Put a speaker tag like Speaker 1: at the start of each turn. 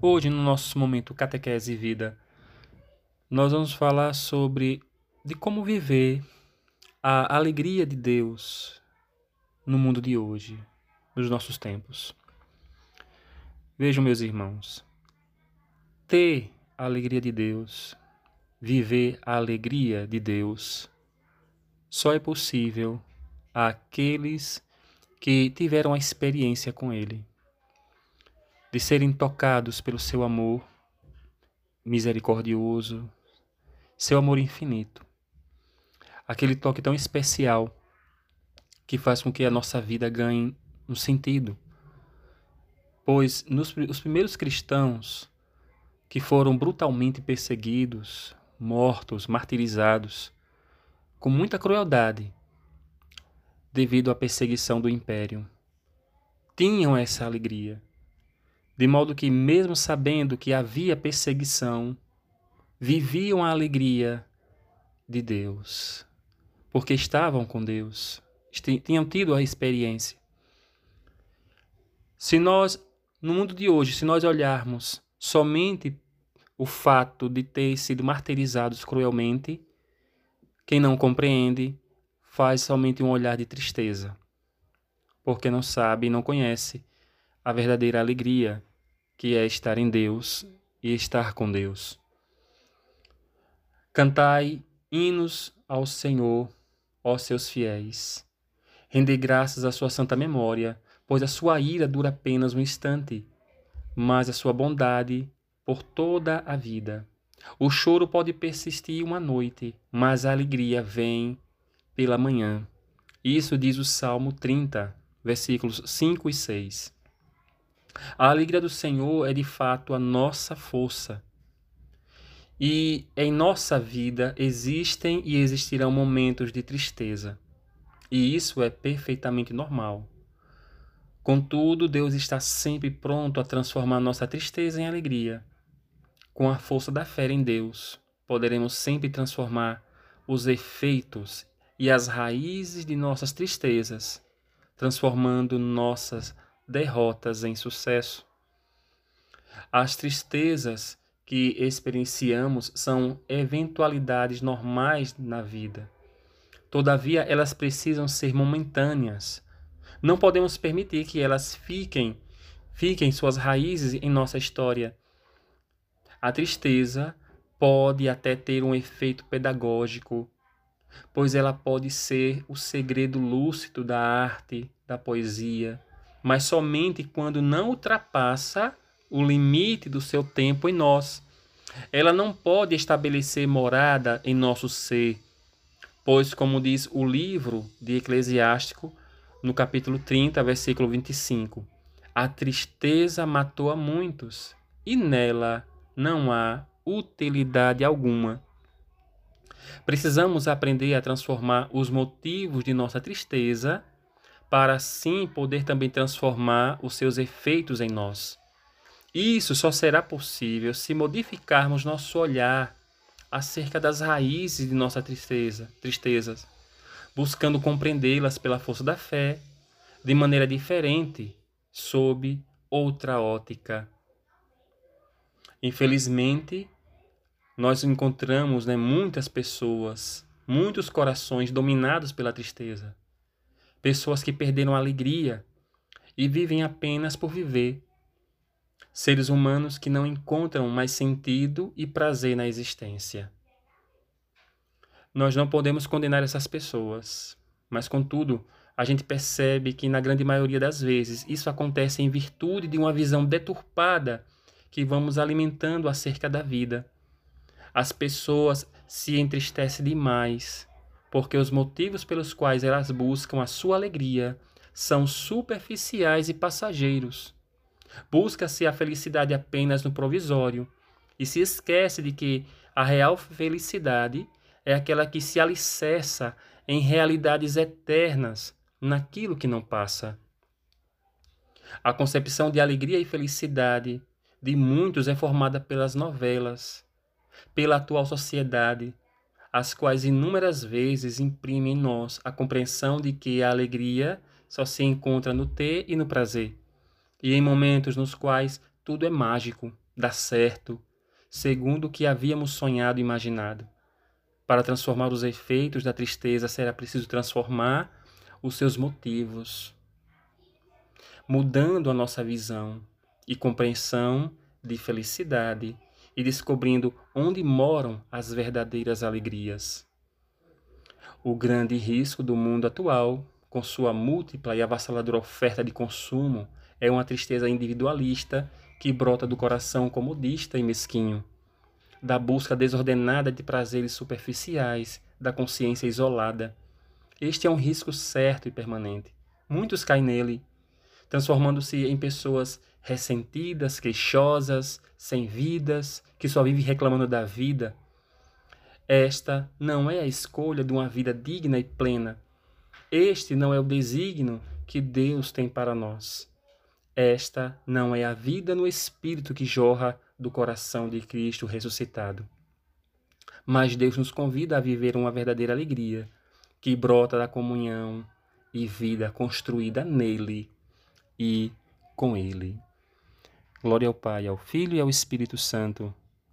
Speaker 1: Hoje, no nosso momento Catequese e Vida, nós vamos falar sobre de como viver a alegria de Deus no mundo de hoje, nos nossos tempos. Vejam, meus irmãos, ter a alegria de Deus, viver a alegria de Deus, só é possível àqueles que tiveram a experiência com Ele de serem tocados pelo seu amor misericordioso, seu amor infinito. Aquele toque tão especial que faz com que a nossa vida ganhe um sentido. Pois nos, os primeiros cristãos que foram brutalmente perseguidos, mortos, martirizados, com muita crueldade, devido à perseguição do império, tinham essa alegria de modo que, mesmo sabendo que havia perseguição, viviam a alegria de Deus, porque estavam com Deus, tinham tido a experiência. Se nós, no mundo de hoje, se nós olharmos somente o fato de ter sido martirizados cruelmente, quem não compreende faz somente um olhar de tristeza, porque não sabe e não conhece a verdadeira alegria que é estar em Deus e estar com Deus. Cantai hinos ao Senhor, ó seus fiéis. Rendei graças à sua santa memória, pois a sua ira dura apenas um instante, mas a sua bondade por toda a vida. O choro pode persistir uma noite, mas a alegria vem pela manhã. Isso diz o Salmo 30, versículos 5 e 6. A alegria do Senhor é de fato a nossa força. E em nossa vida existem e existirão momentos de tristeza. E isso é perfeitamente normal. Contudo, Deus está sempre pronto a transformar nossa tristeza em alegria. Com a força da fé em Deus, poderemos sempre transformar os efeitos e as raízes de nossas tristezas, transformando nossas derrotas em sucesso. As tristezas que experienciamos são eventualidades normais na vida. Todavia, elas precisam ser momentâneas. Não podemos permitir que elas fiquem, fiquem suas raízes em nossa história. A tristeza pode até ter um efeito pedagógico, pois ela pode ser o segredo lúcido da arte, da poesia, mas somente quando não ultrapassa o limite do seu tempo em nós. Ela não pode estabelecer morada em nosso ser, pois, como diz o livro de Eclesiástico, no capítulo 30, versículo 25, a tristeza matou a muitos e nela não há utilidade alguma. Precisamos aprender a transformar os motivos de nossa tristeza para assim poder também transformar os seus efeitos em nós. Isso só será possível se modificarmos nosso olhar acerca das raízes de nossa tristeza, tristezas, buscando compreendê-las pela força da fé, de maneira diferente, sob outra ótica. Infelizmente, nós encontramos né, muitas pessoas, muitos corações dominados pela tristeza pessoas que perderam a alegria e vivem apenas por viver. Seres humanos que não encontram mais sentido e prazer na existência. Nós não podemos condenar essas pessoas, mas contudo, a gente percebe que na grande maioria das vezes isso acontece em virtude de uma visão deturpada que vamos alimentando acerca da vida. As pessoas se entristecem demais porque os motivos pelos quais elas buscam a sua alegria são superficiais e passageiros. Busca-se a felicidade apenas no provisório e se esquece de que a real felicidade é aquela que se alicerça em realidades eternas, naquilo que não passa. A concepção de alegria e felicidade de muitos é formada pelas novelas, pela atual sociedade, as quais inúmeras vezes imprimem em nós a compreensão de que a alegria só se encontra no ter e no prazer, e em momentos nos quais tudo é mágico, dá certo, segundo o que havíamos sonhado e imaginado. Para transformar os efeitos da tristeza, será preciso transformar os seus motivos, mudando a nossa visão e compreensão de felicidade e descobrindo onde moram as verdadeiras alegrias. O grande risco do mundo atual, com sua múltipla e avassaladora oferta de consumo, é uma tristeza individualista que brota do coração comodista e mesquinho, da busca desordenada de prazeres superficiais, da consciência isolada. Este é um risco certo e permanente. Muitos caem nele, transformando-se em pessoas ressentidas, queixosas, sem vidas, que só vivem reclamando da vida. Esta não é a escolha de uma vida digna e plena. Este não é o desígnio que Deus tem para nós. Esta não é a vida no Espírito que jorra do coração de Cristo ressuscitado. Mas Deus nos convida a viver uma verdadeira alegria, que brota da comunhão e vida construída nele e com ele. Glória ao Pai, ao Filho e ao Espírito Santo,